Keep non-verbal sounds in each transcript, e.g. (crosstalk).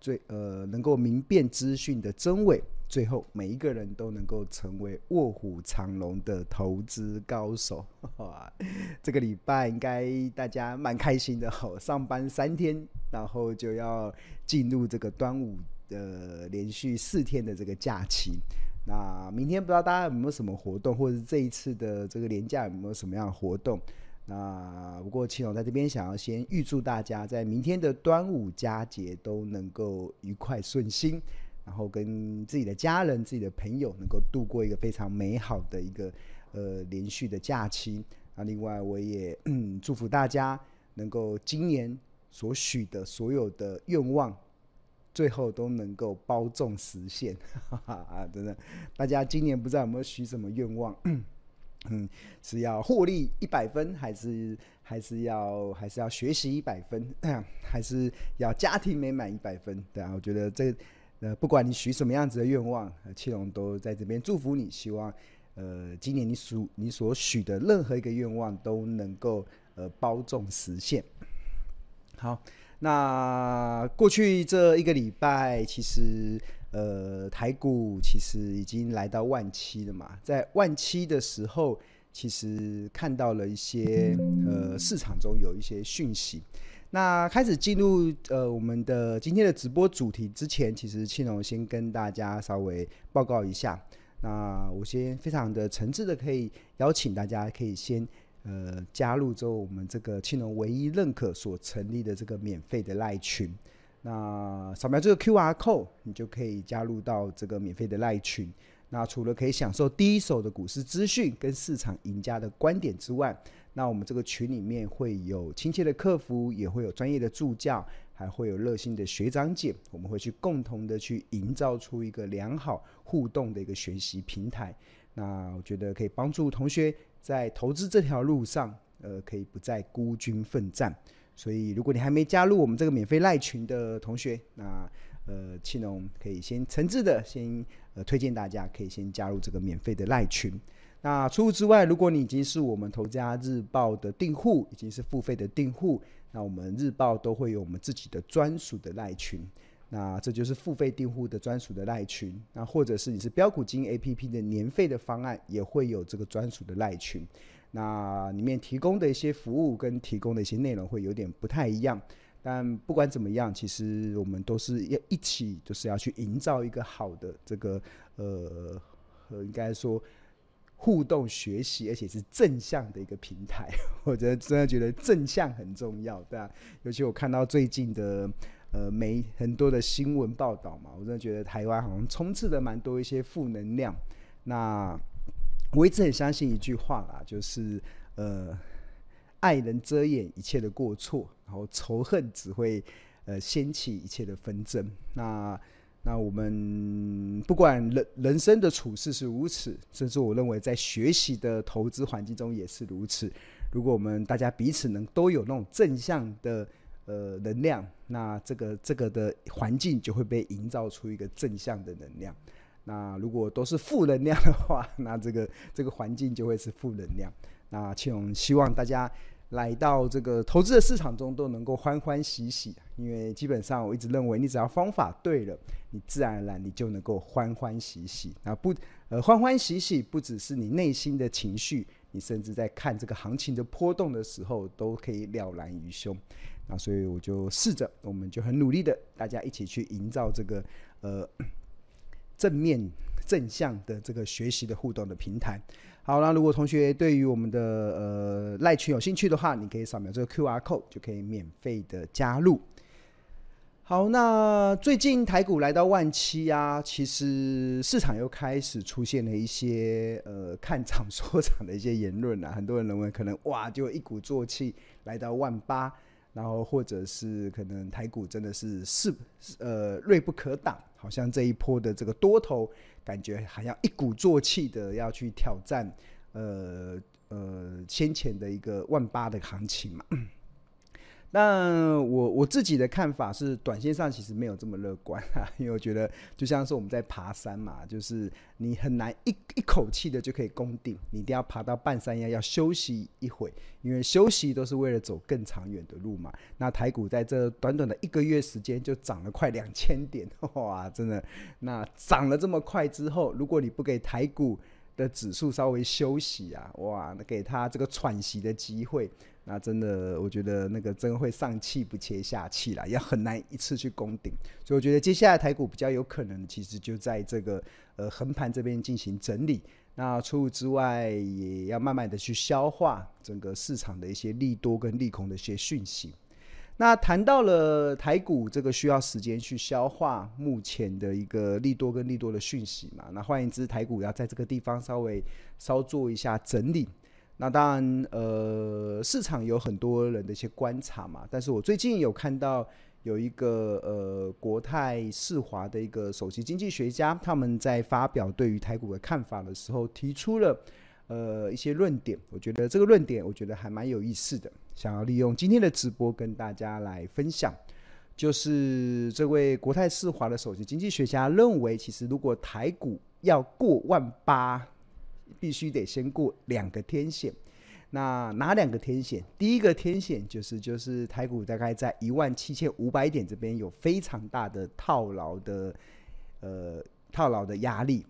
最呃能够明辨资讯的真伪，最后每一个人都能够成为卧虎藏龙的投资高手。(laughs) 哇，这个礼拜应该大家蛮开心的吼，上班三天，然后就要进入这个端午的连续四天的这个假期。那明天不知道大家有没有什么活动，或者是这一次的这个连假有没有什么样的活动？那不过庆龙在这边想要先预祝大家在明天的端午佳节都能够愉快顺心，然后跟自己的家人、自己的朋友能够度过一个非常美好的一个呃连续的假期。那另外我也祝福大家能够今年所许的所有的愿望，最后都能够包中实现。哈哈啊，真的，大家今年不知道有没有许什么愿望？嗯，是要获利一百分，还是还是要还是要学习一百分，(clears throat) 还是要家庭美满一百分？对啊，我觉得这呃，不管你许什么样子的愿望，庆龙都在这边祝福你。希望呃，今年你所你所许的任何一个愿望都能够呃包中实现。好，那过去这一个礼拜，其实。呃，台股其实已经来到万七了嘛，在万七的时候，其实看到了一些呃市场中有一些讯息。那开始进入呃我们的今天的直播主题之前，其实庆龙先跟大家稍微报告一下。那我先非常的诚挚的可以邀请大家，可以先呃加入之后我们这个庆龙唯一认可所成立的这个免费的赖群。那扫描这个 QR code，你就可以加入到这个免费的赖群。那除了可以享受第一手的股市资讯跟市场赢家的观点之外，那我们这个群里面会有亲切的客服，也会有专业的助教，还会有热心的学长姐。我们会去共同的去营造出一个良好互动的一个学习平台。那我觉得可以帮助同学在投资这条路上，呃，可以不再孤军奋战。所以，如果你还没加入我们这个免费赖群的同学，那呃，庆龙可以先诚挚的先呃推荐大家可以先加入这个免费的赖群。那除此之外，如果你已经是我们投家日报的订户，已经是付费的订户，那我们日报都会有我们自己的专属的赖群。那这就是付费订户的专属的赖群。那或者是你是标股金 APP 的年费的方案，也会有这个专属的赖群。那里面提供的一些服务跟提供的一些内容会有点不太一样，但不管怎么样，其实我们都是要一起，就是要去营造一个好的这个呃，应该说互动学习，而且是正向的一个平台。(laughs) 我觉得真的觉得正向很重要，对啊，尤其我看到最近的呃没很多的新闻报道嘛，我真的觉得台湾好像充斥着蛮多一些负能量。那我一直很相信一句话啦，就是呃，爱能遮掩一切的过错，然后仇恨只会呃掀起一切的纷争。那那我们不管人人生的处事是如此，甚至我认为在学习的投资环境中也是如此。如果我们大家彼此能都有那种正向的呃能量，那这个这个的环境就会被营造出一个正向的能量。那如果都是负能量的话，(laughs) 那这个这个环境就会是负能量。那庆龙希望大家来到这个投资的市场中都能够欢欢喜喜，因为基本上我一直认为，你只要方法对了，你自然而然你就能够欢欢喜喜。那不呃欢欢喜喜不只是你内心的情绪，你甚至在看这个行情的波动的时候都可以了然于胸。那所以我就试着，我们就很努力的，大家一起去营造这个呃。正面正向的这个学习的互动的平台。好，那如果同学对于我们的呃赖群有兴趣的话，你可以扫描这个 QR code 就可以免费的加入。好，那最近台股来到万七啊，其实市场又开始出现了一些呃 (laughs) 看涨说涨的一些言论啊，很多人认为可能哇就一鼓作气来到万八，然后或者是可能台股真的是势呃锐不可挡。好像这一波的这个多头感觉还要一鼓作气的要去挑战，呃呃先前的一个万八的行情嘛。那我我自己的看法是，短线上其实没有这么乐观啊，(laughs) 因为我觉得就像是我们在爬山嘛，就是你很难一一口气的就可以攻顶，你一定要爬到半山腰要休息一会，因为休息都是为了走更长远的路嘛。那台股在这短短的一个月时间就涨了快两千点，(laughs) 哇，真的，那涨了这么快之后，如果你不给台股的指数稍微休息啊，哇，那给他这个喘息的机会。那真的，我觉得那个真会上气不接下气了，也很难一次去攻顶。所以我觉得接下来台股比较有可能，其实就在这个呃横盘这边进行整理。那除此之外，也要慢慢的去消化整个市场的一些利多跟利空的一些讯息。那谈到了台股，这个需要时间去消化目前的一个利多跟利多的讯息嘛。那换言之，台股要在这个地方稍微稍做一下整理。那当然，呃，市场有很多人的一些观察嘛，但是我最近有看到有一个呃国泰世华的一个首席经济学家，他们在发表对于台股的看法的时候，提出了呃一些论点，我觉得这个论点我觉得还蛮有意思的，想要利用今天的直播跟大家来分享，就是这位国泰世华的首席经济学家认为，其实如果台股要过万八。必须得先过两个天线，那哪两个天线？第一个天线就是就是台股大概在一万七千五百点这边有非常大的套牢的呃套牢的压力。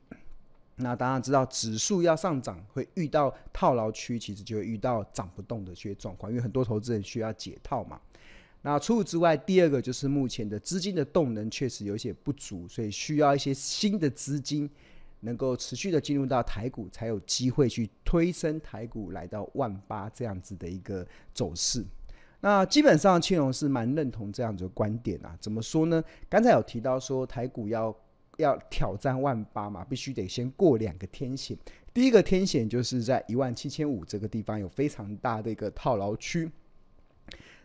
那当然知道指数要上涨会遇到套牢区，其实就会遇到涨不动的这些状况，因为很多投资人需要解套嘛。那除此之外，第二个就是目前的资金的动能确实有些不足，所以需要一些新的资金。能够持续的进入到台股，才有机会去推升台股来到万八这样子的一个走势。那基本上庆隆是蛮认同这样子的观点啊。怎么说呢？刚才有提到说台股要要挑战万八嘛，必须得先过两个天险。第一个天险就是在一万七千五这个地方有非常大的一个套牢区。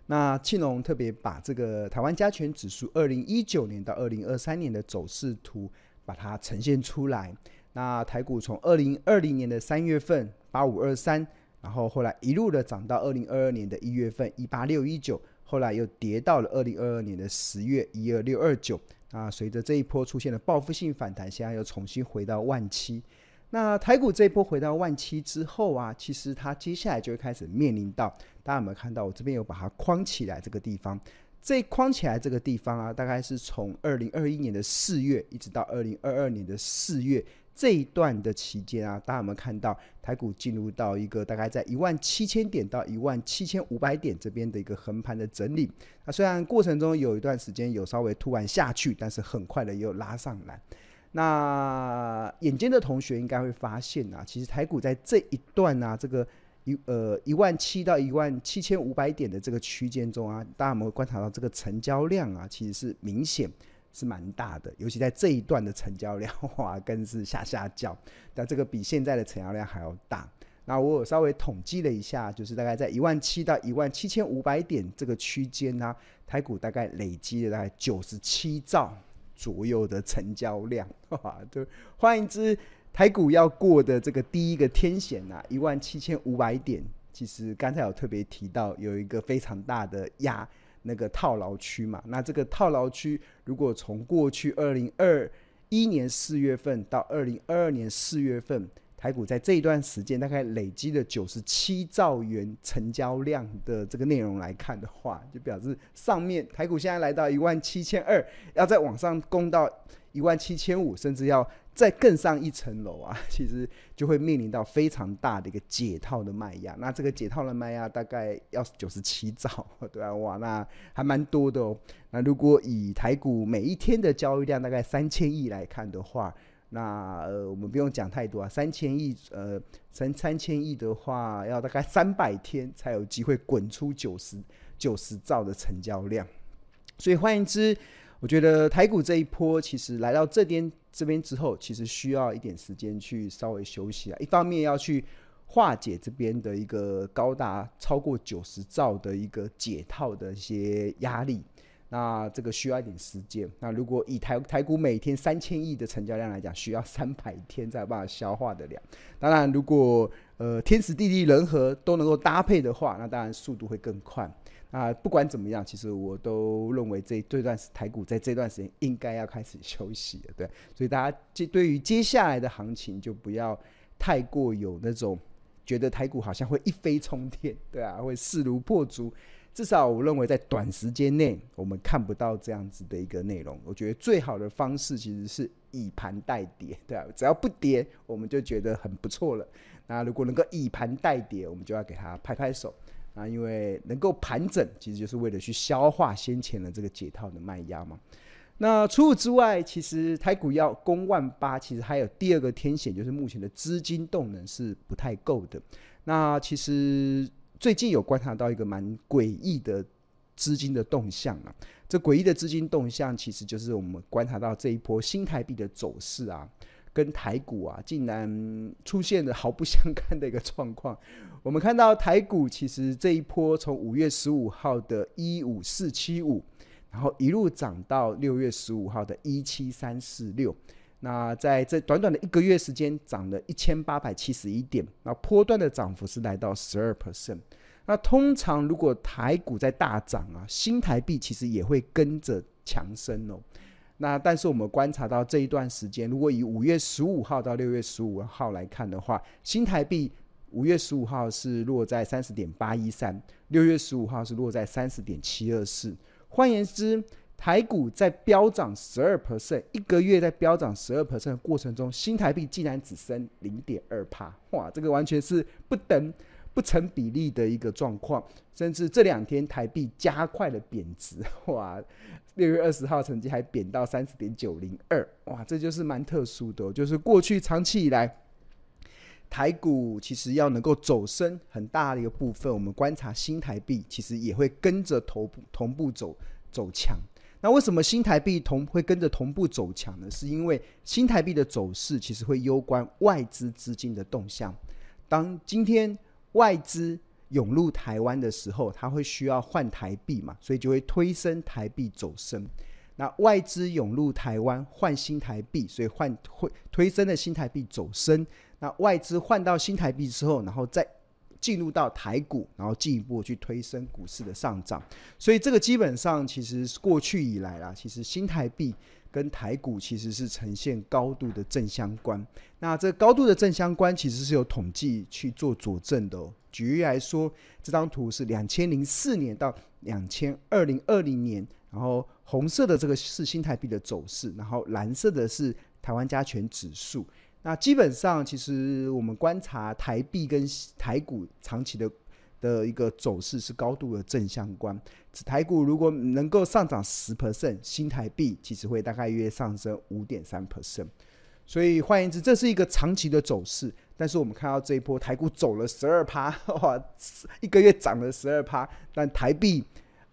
那庆隆特别把这个台湾加权指数二零一九年到二零二三年的走势图。把它呈现出来。那台股从二零二零年的三月份八五二三，然后后来一路的涨到二零二二年的一月份一八六一九，后来又跌到了二零二二年的十月一二六二九。那随着这一波出现了报复性反弹，现在又重新回到万七。那台股这一波回到万七之后啊，其实它接下来就会开始面临到，大家有没有看到？我这边有把它框起来这个地方。这框起来这个地方啊，大概是从二零二一年的四月一直到二零二二年的四月这一段的期间啊，大家有没有看到台股进入到一个大概在一万七千点到一万七千五百点这边的一个横盘的整理？那虽然过程中有一段时间有稍微突然下去，但是很快的又拉上来。那眼尖的同学应该会发现啊，其实台股在这一段啊，这个。一呃一万七到一万七千五百点的这个区间中啊，大家有没有观察到这个成交量啊，其实是明显是蛮大的，尤其在这一段的成交量哇，更是下下叫。但这个比现在的成交量还要大。那我有稍微统计了一下，就是大概在一万七到一万七千五百点这个区间呢，台股大概累积了大概九十七兆左右的成交量，哇，对，换言之。台股要过的这个第一个天险呐，一万七千五百点，其实刚才有特别提到有一个非常大的压那个套牢区嘛。那这个套牢区，如果从过去二零二一年四月份到二零二二年四月份，台股在这一段时间大概累积了九十七兆元成交量的这个内容来看的话，就表示上面台股现在来到一万七千二，要再往上攻到一万七千五，甚至要。再更上一层楼啊，(laughs) 其实就会面临到非常大的一个解套的卖压。那这个解套的卖压大概要九十七兆，(laughs) 对啊，哇，那还蛮多的哦。那如果以台股每一天的交易量大概三千亿来看的话，那呃，我们不用讲太多啊，三千亿，呃，三三千亿的话，要大概三百天才有机会滚出九十九十兆的成交量。所以换言之，我觉得台股这一波其实来到这边。这边之后，其实需要一点时间去稍微休息啊。一方面要去化解这边的一个高达超过九十兆的一个解套的一些压力，那这个需要一点时间。那如果以台台股每天三千亿的成交量来讲，需要三百天才有办法消化得了。当然，如果呃天时地利人和都能够搭配的话，那当然速度会更快。啊，不管怎么样，其实我都认为这这段台股在这段时间应该要开始休息了，对。所以大家接对于接下来的行情，就不要太过有那种觉得台股好像会一飞冲天，对啊，会势如破竹。至少我认为在短时间内，我们看不到这样子的一个内容。我觉得最好的方式其实是以盘代跌，对啊，只要不跌，我们就觉得很不错了。那如果能够以盘代跌，我们就要给他拍拍手。啊，因为能够盘整，其实就是为了去消化先前的这个解套的卖压嘛。那除此之外，其实台股要攻万八，其实还有第二个天险，就是目前的资金动能是不太够的。那其实最近有观察到一个蛮诡异的资金的动向啊。这诡异的资金动向，其实就是我们观察到这一波新台币的走势啊。跟台股啊，竟然出现了毫不相干的一个状况。我们看到台股其实这一波从五月十五号的一五四七五，然后一路涨到六月十五号的一七三四六。那在这短短的一个月时间，涨了一千八百七十一点，那波段的涨幅是来到十二 percent。那通常如果台股在大涨啊，新台币其实也会跟着强升哦。那但是我们观察到这一段时间，如果以五月十五号到六月十五号来看的话，新台币五月十五号是落在三十点八一三，六月十五号是落在三十点七二四。换言之，台股在飙涨十二 percent，一个月在飙涨十二 percent 的过程中，新台币竟然只升零点二趴，哇，这个完全是不等。不成比例的一个状况，甚至这两天台币加快了贬值，(laughs) 哇！六月二十号曾经还贬到三十点九零二，哇！这就是蛮特殊的，就是过去长期以来，台股其实要能够走升很大的一个部分，我们观察新台币其实也会跟着同步同步走走强。那为什么新台币同会跟着同步走强呢？是因为新台币的走势其实会攸关外资资金的动向。当今天外资涌入台湾的时候，它会需要换台币嘛，所以就会推升台币走升。那外资涌入台湾换新台币，所以换会推升的新台币走升。那外资换到新台币之后，然后再进入到台股，然后进一步去推升股市的上涨。所以这个基本上其实过去以来啦，其实新台币。跟台股其实是呈现高度的正相关。那这高度的正相关其实是有统计去做佐证的。举例来说，这张图是两千零四年到两千二零二零年，然后红色的这个是新台币的走势，然后蓝色的是台湾加权指数。那基本上，其实我们观察台币跟台股长期的。的一个走势是高度的正相关。台股如果能够上涨十 percent，新台币其实会大概约上升五点三 percent。所以换言之，这是一个长期的走势。但是我们看到这一波台股走了十二趴，哇，一个月涨了十二趴，但台币。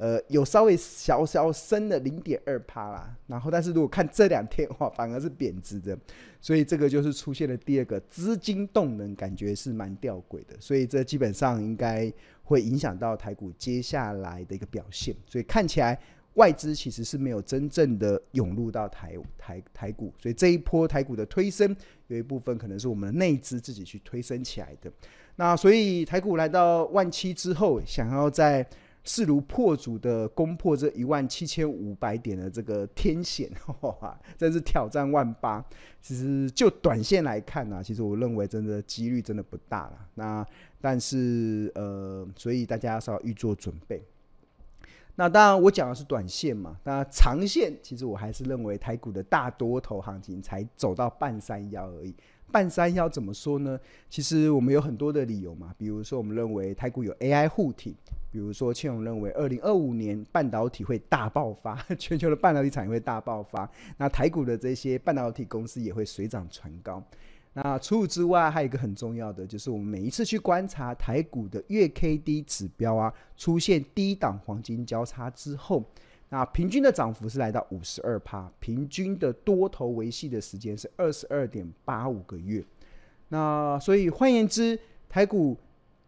呃，有稍微小小升了零点二趴啦，然后但是如果看这两天的话，反而是贬值的，所以这个就是出现了第二个资金动能，感觉是蛮吊诡的，所以这基本上应该会影响到台股接下来的一个表现，所以看起来外资其实是没有真正的涌入到台台台股，所以这一波台股的推升有一部分可能是我们的内资自己去推升起来的，那所以台股来到万七之后，想要在势如破竹的攻破这一万七千五百点的这个天险，(laughs) 哇，真是挑战万八。其实就短线来看呢、其实我认为真的几率真的不大了。那但是呃，所以大家稍微预做准备。那当然我讲的是短线嘛，那长线其实我还是认为台股的大多头行情才走到半山腰而已。半山腰怎么说呢？其实我们有很多的理由嘛，比如说我们认为台股有 AI 护体，比如说庆荣认为二零二五年半导体会大爆发，(laughs) 全球的半导体产业会大爆发，那台股的这些半导体公司也会水涨船高。那除此之外，还有一个很重要的，就是我们每一次去观察台股的月 K D 指标啊，出现低档黄金交叉之后。那平均的涨幅是来到五十二趴，平均的多头维系的时间是二十二点八五个月。那所以换言之，台股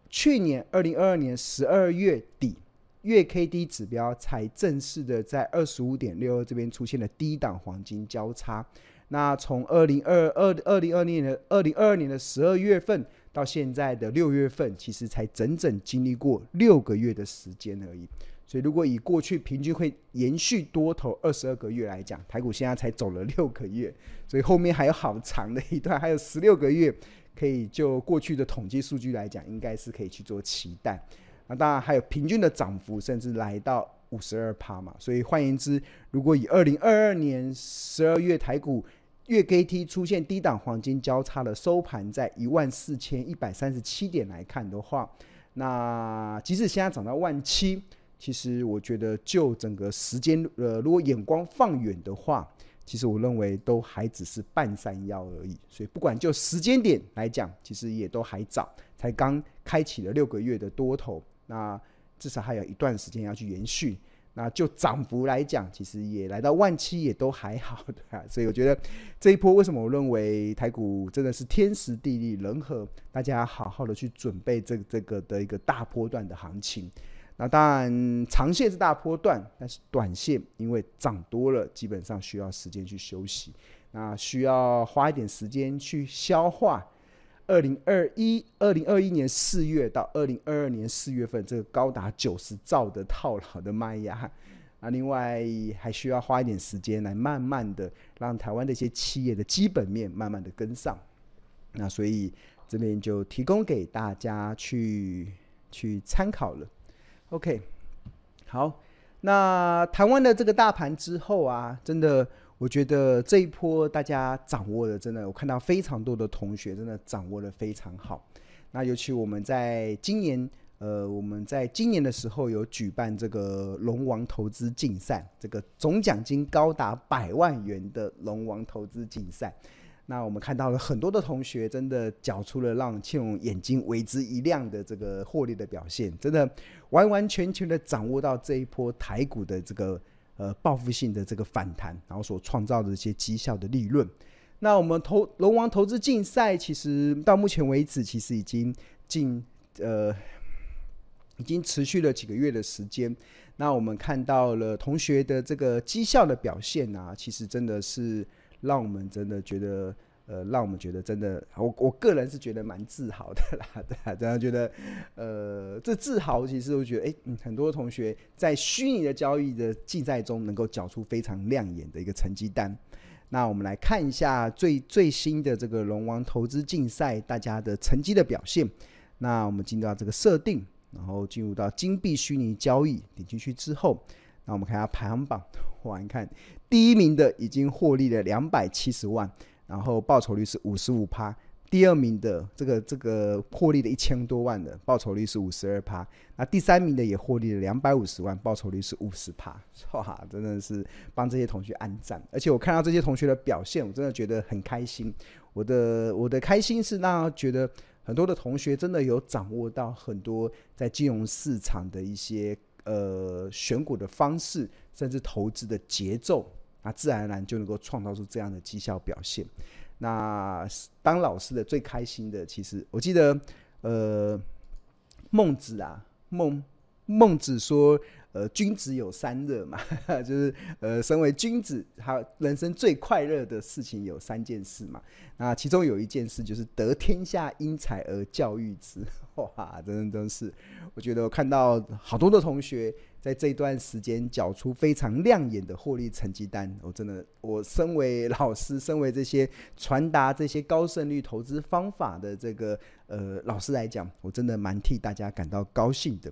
去年二零二二年十二月底月 K D 指标才正式的在二十五点六二这边出现了低档黄金交叉。那从二零二二二零二二年的二零二二年的十二月份到现在的六月份，其实才整整经历过六个月的时间而已。所以，如果以过去平均会延续多头二十二个月来讲，台股现在才走了六个月，所以后面还有好长的一段，还有十六个月可以就过去的统计数据来讲，应该是可以去做期待。那当然还有平均的涨幅，甚至来到五十二趴嘛。所以换言之，如果以二零二二年十二月台股月 K T 出现低档黄金交叉的收盘在一万四千一百三十七点来看的话，那即使现在涨到万七。其实我觉得，就整个时间，呃，如果眼光放远的话，其实我认为都还只是半山腰而已。所以不管就时间点来讲，其实也都还早，才刚开启了六个月的多头，那至少还有一段时间要去延续。那就涨幅来讲，其实也来到万七也都还好的。所以我觉得这一波为什么我认为台股真的是天时地利人和，大家好好的去准备这个这个的一个大波段的行情。那当然，长线是大波段，但是短线因为涨多了，基本上需要时间去休息，那需要花一点时间去消化。二零二一、二零二一年四月到二零二二年四月份，这个高达九十兆的套牢的卖压，啊另外还需要花一点时间来慢慢的让台湾的一些企业的基本面慢慢的跟上。那所以这边就提供给大家去去参考了。OK，好，那谈完了这个大盘之后啊，真的，我觉得这一波大家掌握的真的，我看到非常多的同学真的掌握的非常好。那尤其我们在今年，呃，我们在今年的时候有举办这个龙王投资竞赛，这个总奖金高达百万元的龙王投资竞赛。那我们看到了很多的同学，真的缴出了让庆荣眼睛为之一亮的这个获利的表现，真的完完全全的掌握到这一波台股的这个呃报复性的这个反弹，然后所创造的一些绩效的利润。那我们投龙王投资竞赛，其实到目前为止，其实已经进呃已经持续了几个月的时间。那我们看到了同学的这个绩效的表现啊，其实真的是。让我们真的觉得，呃，让我们觉得真的，我我个人是觉得蛮自豪的啦，(laughs) 对啊，真的觉得，呃，这自豪其实我觉得，哎，嗯，很多同学在虚拟的交易的竞赛中能够缴出非常亮眼的一个成绩单。那我们来看一下最最新的这个龙王投资竞赛大家的成绩的表现。那我们进入到这个设定，然后进入到金币虚拟交易，点进去之后，那我们看一下排行榜，哇，你看。第一名的已经获利了两百七十万，然后报酬率是五十五趴。第二名的这个这个获利了一千多万的报酬率是五十二趴。那第三名的也获利了两百五十万，报酬率是五十趴。哇，真的是帮这些同学按赞。而且我看到这些同学的表现，我真的觉得很开心。我的我的开心是让觉得很多的同学真的有掌握到很多在金融市场的一些呃选股的方式，甚至投资的节奏。那自然而然就能够创造出这样的绩效表现。那当老师的最开心的，其实我记得，呃，孟子啊，孟孟子说，呃，君子有三乐嘛，(laughs) 就是呃，身为君子，他人生最快乐的事情有三件事嘛。那其中有一件事就是得天下英才而教育之。(laughs) 哇，真的真是，我觉得我看到好多的同学。在这段时间缴出非常亮眼的获利成绩单，我真的，我身为老师，身为这些传达这些高胜率投资方法的这个呃老师来讲，我真的蛮替大家感到高兴的。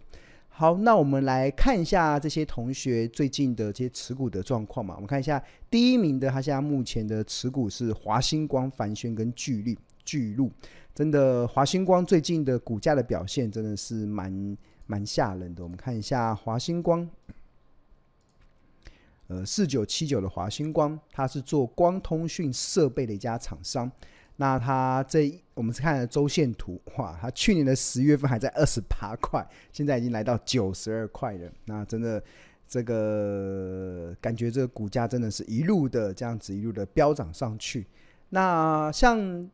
好，那我们来看一下这些同学最近的这些持股的状况嘛。我们看一下第一名的，他现在目前的持股是华星光、帆轩跟巨力巨鹿。真的，华星光最近的股价的表现真的是蛮。蛮吓人的，我们看一下华星光，呃，四九七九的华星光，它是做光通讯设备的一家厂商。那它这我们是看了周线图，哇，它去年的十月份还在二十八块，现在已经来到九十二块了。那真的，这个感觉这个股价真的是一路的这样子一路的飙涨上去。那像。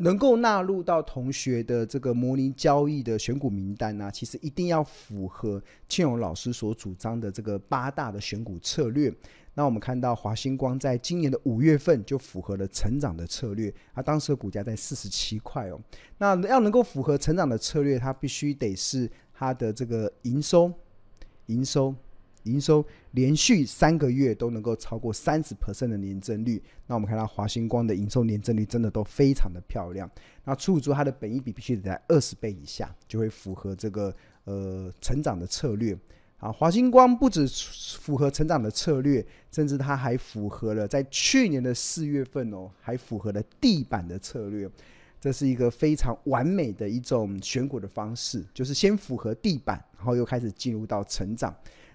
能够纳入到同学的这个模拟交易的选股名单呢、其实一定要符合庆荣老师所主张的这个八大的选股策略。那我们看到华星光在今年的五月份就符合了成长的策略，它当时的股价在四十七块哦。那要能够符合成长的策略，它必须得是它的这个营收、营收。营收连续三个月都能够超过三十 percent 的年增率，那我们看到华星光的营收年增率真的都非常的漂亮。那除此之外，它的本益比必须得在二十倍以下，就会符合这个呃成长的策略。啊，华星光不止符合成长的策略，甚至它还符合了在去年的四月份哦，还符合了地板的策略。这是一个非常完美的一种选股的方式，就是先符合地板，然后又开始进入到成长。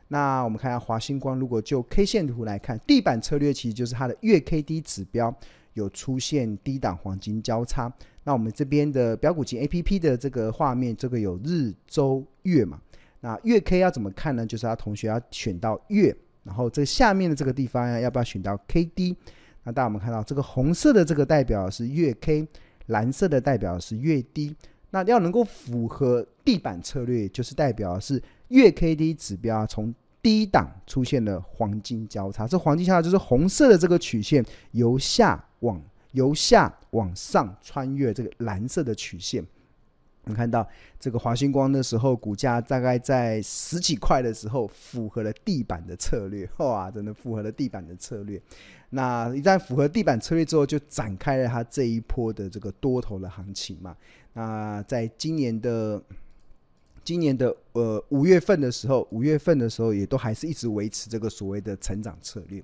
那我们看一下华星光，如果就 K 线图来看，地板策略其实就是它的月 K D 指标有出现低档黄金交叉。那我们这边的标股金 A P P 的这个画面，这个有日、周、月嘛？那月 K 要怎么看呢？就是他同学要选到月，然后这下面的这个地方呀要不要选到 K D？那大家我们看到这个红色的这个代表是月 K，蓝色的代表是月 D。那要能够符合地板策略，就是代表是月 K D 指标啊从低档出现了黄金交叉，这黄金交叉就是红色的这个曲线由下往由下往上穿越这个蓝色的曲线。我们看到这个华星光的时候，股价大概在十几块的时候，符合了地板的策略，哇，真的符合了地板的策略。那一旦符合地板策略之后，就展开了它这一波的这个多头的行情嘛。那在今年的。今年的呃五月份的时候，五月份的时候也都还是一直维持这个所谓的成长策略，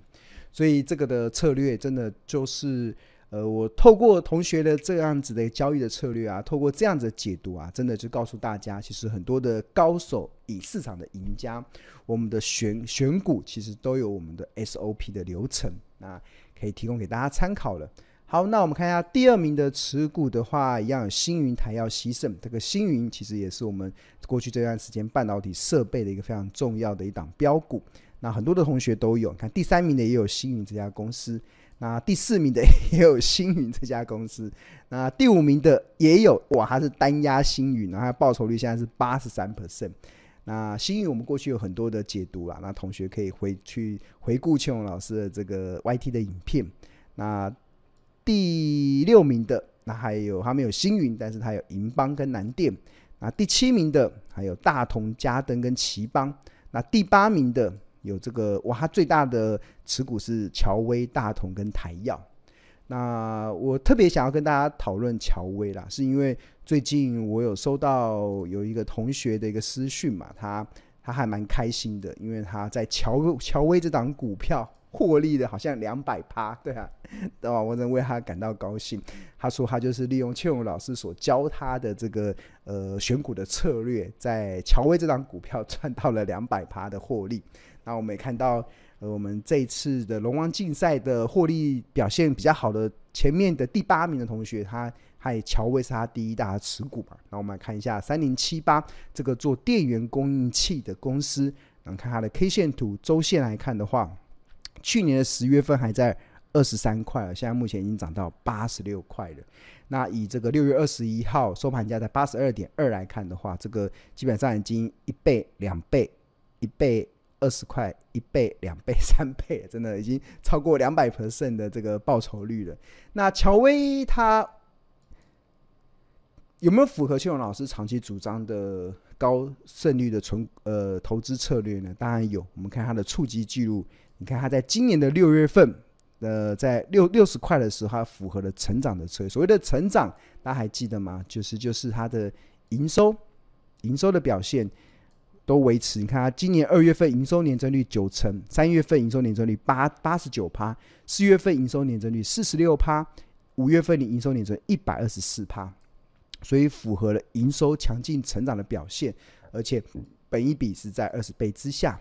所以这个的策略真的就是呃我透过同学的这样子的交易的策略啊，透过这样子的解读啊，真的就告诉大家，其实很多的高手以市场的赢家，我们的选选股其实都有我们的 SOP 的流程，那可以提供给大家参考了。好，那我们看一下第二名的持股的话，一样有星云台燿希胜。这个星云其实也是我们过去这段时间半导体设备的一个非常重要的一档标股。那很多的同学都有，看第三名的也有星云这家公司，那第四名的也有星云这家公司，那第五名的也有，哇，它是单押星云，然后它报酬率现在是八十三 percent。那星云我们过去有很多的解读啦，那同学可以回去回顾庆荣老师的这个 YT 的影片，那。第六名的那还有他们有星云，但是他有银邦跟南电。那第七名的还有大同、嘉登跟奇邦。那第八名的有这个哇，他最大的持股是乔威、大同跟台燿。那我特别想要跟大家讨论乔威啦，是因为最近我有收到有一个同学的一个私讯嘛，他他还蛮开心的，因为他在乔乔威这档股票。获利的好像两百趴，对啊，对吧？我真为他感到高兴。他说他就是利用庆荣老师所教他的这个呃选股的策略，在乔威这档股票赚到了两百趴的获利。那我们也看到，呃，我们这一次的龙王竞赛的获利表现比较好的前面的第八名的同学，他还有乔威是他第一大持股嘛。那我们来看一下三零七八这个做电源供应器的公司，然后看它的 K 线图周线来看的话。去年的十月份还在二十三块了，现在目前已经涨到八十六块了。那以这个六月二十一号收盘价在八十二点二来看的话，这个基本上已经一倍、两倍、一倍二十块、一倍、(laughs) 两倍、(laughs) 三倍，真的已经超过两百 percent 的这个报酬率了。那乔威他有没有符合庆荣老师长期主张的高胜率的存呃投资策略呢？当然有，我们看他的触及记录。你看，他在今年的六月份，呃，在六六十块的时候，它符合了成长的策略。所谓的成长，大家还记得吗？就是就是它的营收，营收的表现都维持。你看，它今年二月份营收年增率九成，三月份营收年增率八八十九趴，四月份营收年增率四十六趴，五月份的营收年增一百二十四趴，所以符合了营收强劲成长的表现，而且本益比是在二十倍之下。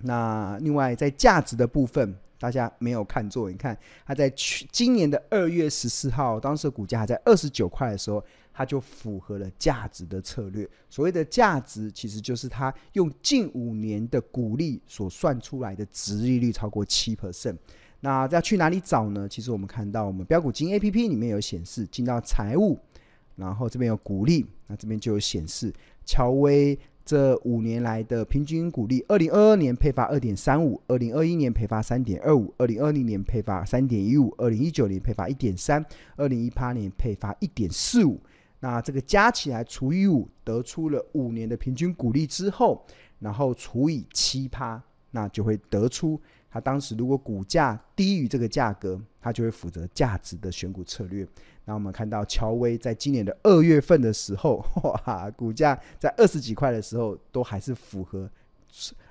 那另外在价值的部分，大家没有看错。你看它在去今年的二月十四号，当时股价还在二十九块的时候，它就符合了价值的策略。所谓的价值，其实就是它用近五年的股利所算出来的值利率超过七 percent。那要去哪里找呢？其实我们看到我们标股金 A P P 里面有显示，进到财务，然后这边有股利，那这边就有显示乔威这五年来的平均股利，二零二二年配发二点三五，二零二一年配发三点二五，二零二零年配发三点一五，二零一九年配发一点三，二零一八年配发一点四五。那这个加起来除以五，得出了五年的平均股利之后，然后除以七趴，那就会得出。他当时如果股价低于这个价格，他就会负责价值的选股策略。那我们看到乔威在今年的二月份的时候，哇，股价在二十几块的时候，都还是符合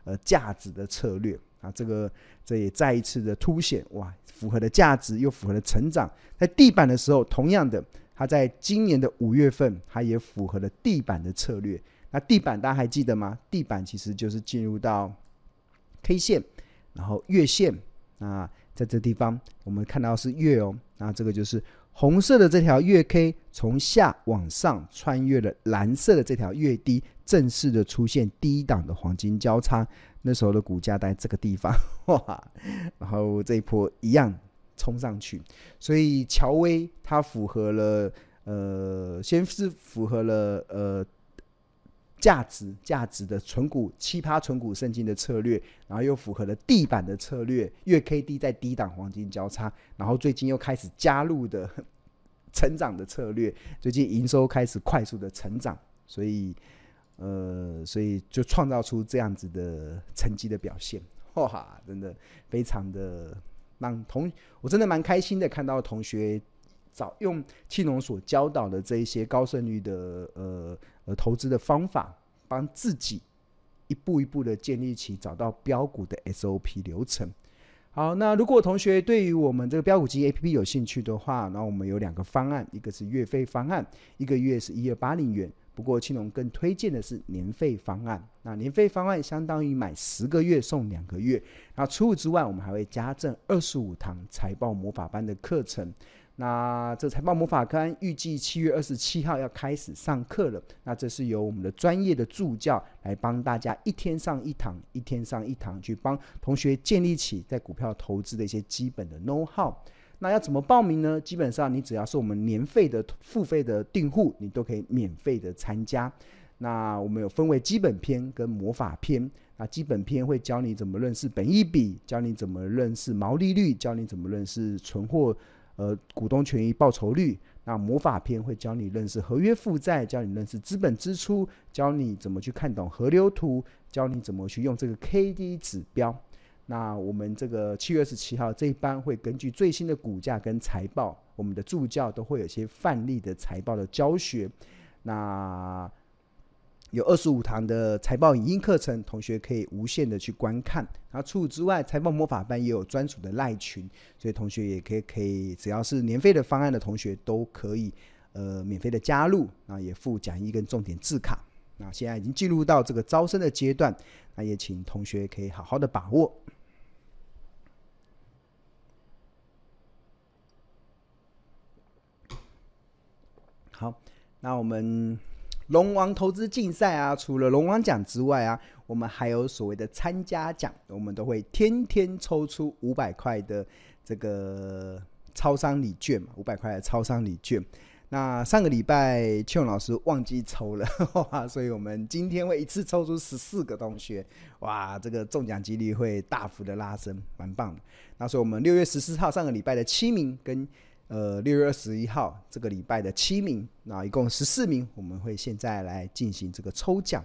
呃价值的策略啊。这个这也再一次的凸显哇，符合的价值又符合了成长。在地板的时候，同样的，它在今年的五月份，它也符合了地板的策略。那地板大家还记得吗？地板其实就是进入到 K 线。然后月线，那在这地方我们看到是月哦，那这个就是红色的这条月 K 从下往上穿越了蓝色的这条月低，正式的出现低档的黄金交叉。那时候的股价在这个地方，(laughs) 哇，然后这一波一样冲上去，所以乔威它符合了，呃，先是符合了呃。价值价值的存股奇葩存股圣经的策略，然后又符合了地板的策略，月 K D 在低档黄金交叉，然后最近又开始加入的成长的策略，最近营收开始快速的成长，所以呃，所以就创造出这样子的成绩的表现，哇，真的非常的让同我真的蛮开心的看到同学找用庆农所教导的这一些高胜率的呃。呃，投资的方法，帮自己一步一步的建立起找到标股的 SOP 流程。好，那如果同学对于我们这个标股基金 APP 有兴趣的话，那我们有两个方案，一个是月费方案，一个月是一二八零元。不过青龙更推荐的是年费方案。那年费方案相当于买十个月送两个月。那除此之外，我们还会加赠二十五堂财报魔法班的课程。那这财报魔法班预计七月二十七号要开始上课了。那这是由我们的专业的助教来帮大家一天上一堂，一天上一堂，去帮同学建立起在股票投资的一些基本的 know how。那要怎么报名呢？基本上你只要是我们年费的付费的订户，你都可以免费的参加。那我们有分为基本篇跟魔法篇。那基本篇会教你怎么认识本益比，教你怎么认识毛利率，教你怎么认识存货。呃，股东权益报酬率，那魔法篇会教你认识合约负债，教你认识资本支出，教你怎么去看懂河流图，教你怎么去用这个 KD 指标。那我们这个七月二十七号这一班会根据最新的股价跟财报，我们的助教都会有些范例的财报的教学。那有二十五堂的财报影音课程，同学可以无限的去观看。然后除此之外，财报魔法班也有专属的赖群，所以同学也可以可以，只要是年费的方案的同学都可以呃免费的加入。那也附讲义跟重点字卡。那现在已经进入到这个招生的阶段，那也请同学可以好好的把握。好，那我们。龙王投资竞赛啊，除了龙王奖之外啊，我们还有所谓的参加奖，我们都会天天抽出五百块的这个超商礼券嘛，五百块的超商礼券。那上个礼拜庆荣老师忘记抽了，(laughs) 所以我们今天会一次抽出十四个同学，哇，这个中奖几率会大幅的拉升，蛮棒的。那所以我们六月十四号上个礼拜的七名跟。呃，六月二十一号这个礼拜的七名，那一共十四名，我们会现在来进行这个抽奖。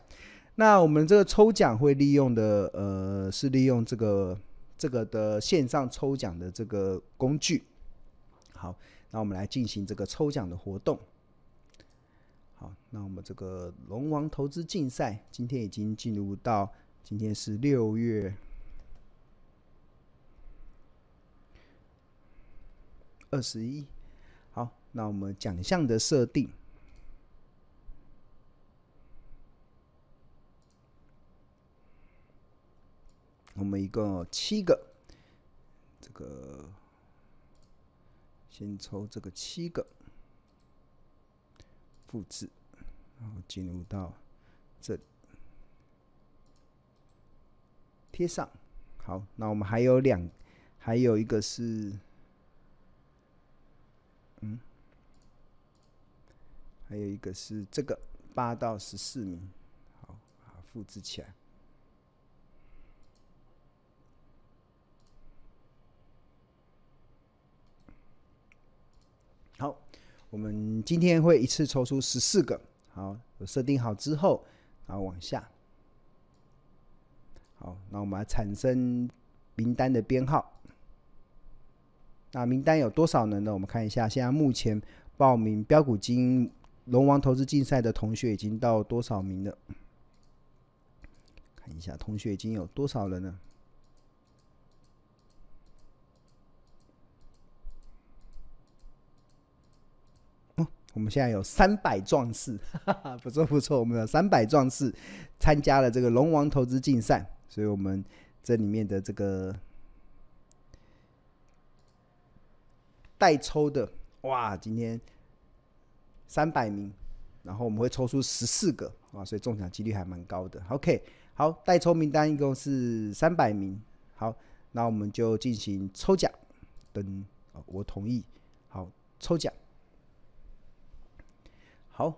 那我们这个抽奖会利用的，呃，是利用这个这个的线上抽奖的这个工具。好，那我们来进行这个抽奖的活动。好，那我们这个龙王投资竞赛今天已经进入到，今天是六月。二十一，好，那我们奖项的设定，我们一共有七个，这个先抽这个七个，复制，然后进入到这里，贴上。好，那我们还有两。还有一个是，嗯，还有一个是这个八到十四名，好，好，复制起来。好，我们今天会一次抽出十四个。好，我设定好之后，然后往下。好，那我们来产生名单的编号。那名单有多少人呢？我们看一下，现在目前报名标股金龙王投资竞赛的同学已经到多少名了？看一下，同学已经有多少人了？我们现在有三百壮士，哈哈，不错不错，我们有三百壮士参加了这个龙王投资竞赛，所以我们这里面的这个代抽的，哇，今天三百名，然后我们会抽出十四个，哇，所以中奖几率还蛮高的。OK，好，代抽名单一共是三百名，好，那我们就进行抽奖，等，我同意，好，抽奖。好，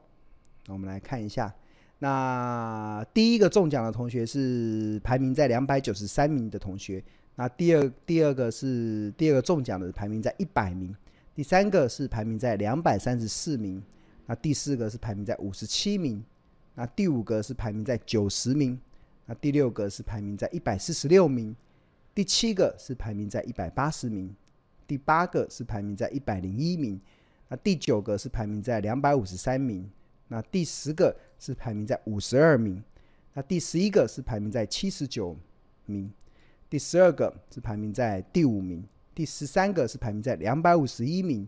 那我们来看一下，那第一个中奖的同学是排名在两百九十三名的同学，那第二第二个是第二个中奖的排名在一百名，第三个是排名在两百三十四名，那第四个是排名在五十七名，那第五个是排名在九十名，那第六个是排名在一百四十六名，第七个是排名在一百八十名，第八个是排名在一百零一名。那第九个是排名在两百五十三名，那第十个是排名在五十二名，那第十一个是排名在七十九名，第十二个是排名在第五名，第十三个是排名在两百五十一名，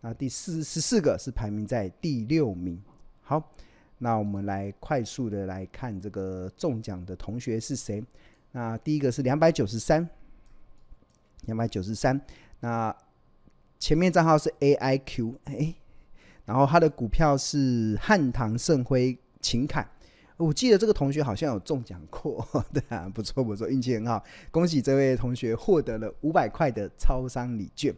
那第四十四个是排名在第六名。好，那我们来快速的来看这个中奖的同学是谁？那第一个是两百九十三，两百九十三，那。前面账号是 AIQ，哎，然后他的股票是汉唐盛辉秦凯，我记得这个同学好像有中奖过，(laughs) 对啊，不错不错，运气很好，恭喜这位同学获得了五百块的超商礼券。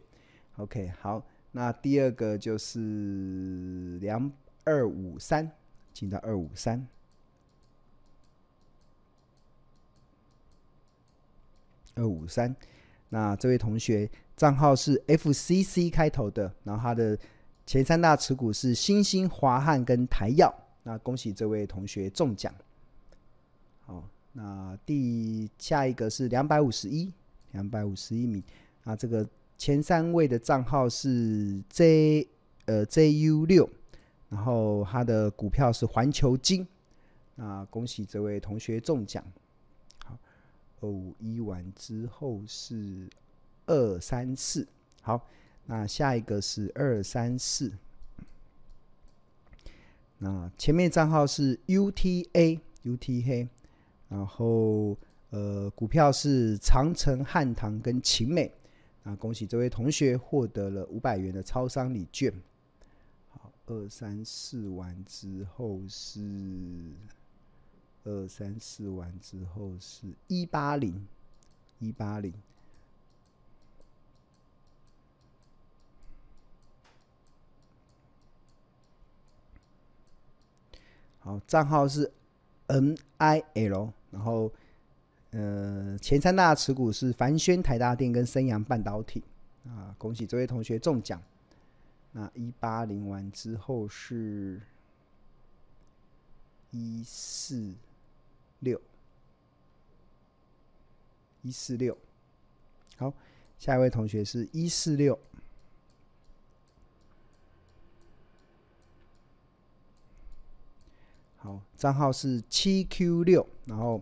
OK，好，那第二个就是两二五三，进到二五三，二五三，那这位同学。账号是 FCC 开头的，然后他的前三大持股是新兴、华汉跟台药。那恭喜这位同学中奖。好，那第下一个是两百五十一，两百五十一名。那这个前三位的账号是 J 呃 JU 六，然后他的股票是环球金。那恭喜这位同学中奖。好，二五一完之后是。二三四，好，那下一个是二三四，那前面账号是 UTA UTA，然后呃股票是长城、汉唐跟秦美，那恭喜这位同学获得了五百元的超商礼券。好，二三四完之后是二三四完之后是一八零一八零。好，账号是 NIL，然后呃前三大持股是凡轩、台达电跟升阳半导体啊，恭喜这位同学中奖。那一八零完之后是一四六，一四六，好，下一位同学是一四六。好，账号是七 Q 六，然后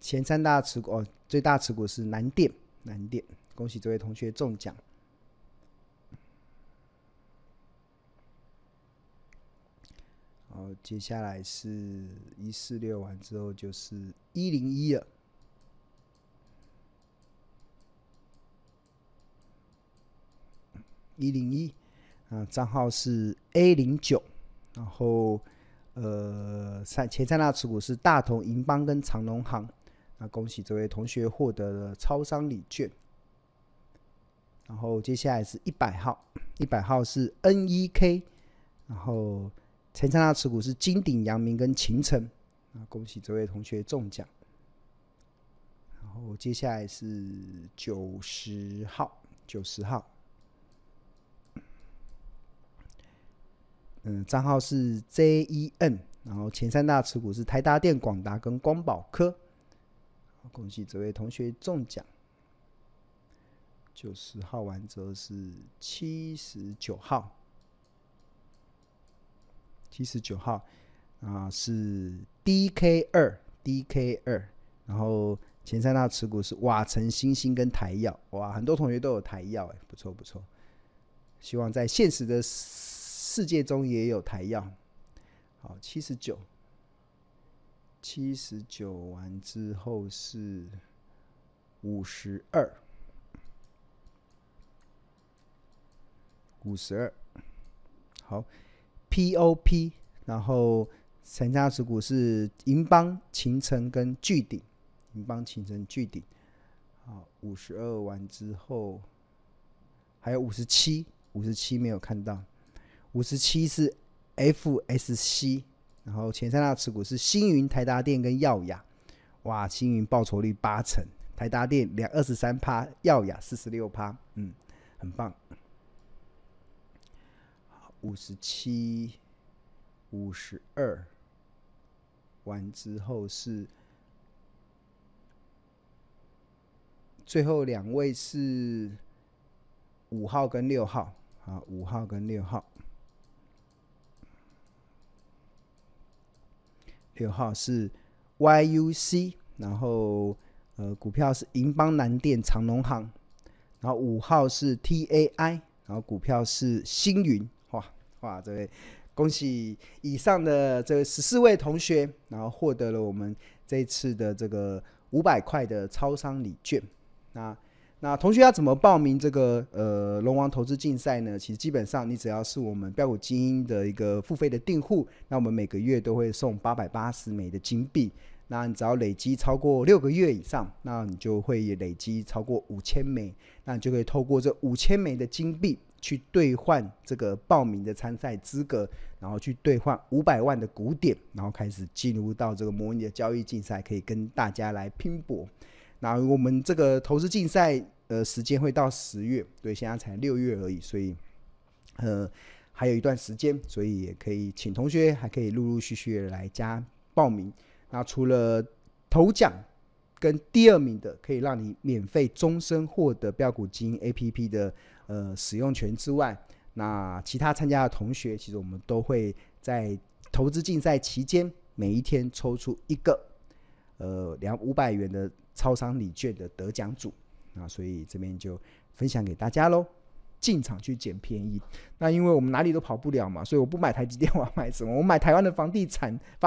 前三大持股哦，最大持股是南电，南电，恭喜这位同学中奖。好，接下来是一四六完之后就是一零一了，一零一啊，账号是 A 零九，然后。呃，三前三大持股是大同、银邦跟长农行，那恭喜这位同学获得了超商礼券。然后接下来是一百号，一百号是 NEK，然后前三大持股是金鼎、阳明跟勤诚，那，恭喜这位同学中奖。然后接下来是九十号，九十号，嗯，账号是 JEN，然后前三大持股是台达电、广达跟光宝科，恭喜这位同学中奖。九十号完之后是七十九号，七十九号啊是 DK 二 DK 二，然后前三大持股是瓦城、星星跟台燿，哇，很多同学都有台燿哎，不错不错，希望在现实的世界中也有台药。好，七十九，七十九完之后是五十二。五十二，好，POP，然后三家持股是银邦、勤诚跟巨鼎，银邦、勤诚、聚鼎，好，五十二完之后，还有五十七，五十七没有看到，五十七是 FSC，然后前三大持股是星云、台达电跟耀雅，哇，星云报酬率八成，台达电两二十三趴，耀雅四十六趴，嗯，很棒。五十七、五十二，完之后是最后两位是五号跟六号，好，五号跟六号，六号是 YUC，然后呃股票是银邦、南电、长农行，然后五号是 TAI，然后股票是星云。哇哇，这位恭喜以上的这十四位同学，然后获得了我们这次的这个五百块的超商礼券。那那同学要怎么报名这个呃龙王投资竞赛呢？其实基本上你只要是我们标股精英的一个付费的订户，那我们每个月都会送八百八十枚的金币。那你只要累积超过六个月以上，那你就会累积超过五千枚，那你就可以透过这五千枚的金币。去兑换这个报名的参赛资格，然后去兑换五百万的股点，然后开始进入到这个模拟的交易竞赛，可以跟大家来拼搏。那我们这个投资竞赛呃时间会到十月，对，现在才六月而已，所以呃还有一段时间，所以也可以请同学还可以陆陆续续来加报名。那除了头奖跟第二名的，可以让你免费终身获得标股精英 APP 的。呃，使用权之外，那其他参加的同学，其实我们都会在投资竞赛期间，每一天抽出一个呃两五百元的超商礼券的得奖组，啊所以这边就分享给大家喽，进场去捡便宜。那因为我们哪里都跑不了嘛，所以我不买台积电，我要买什么？我买台湾的房地产发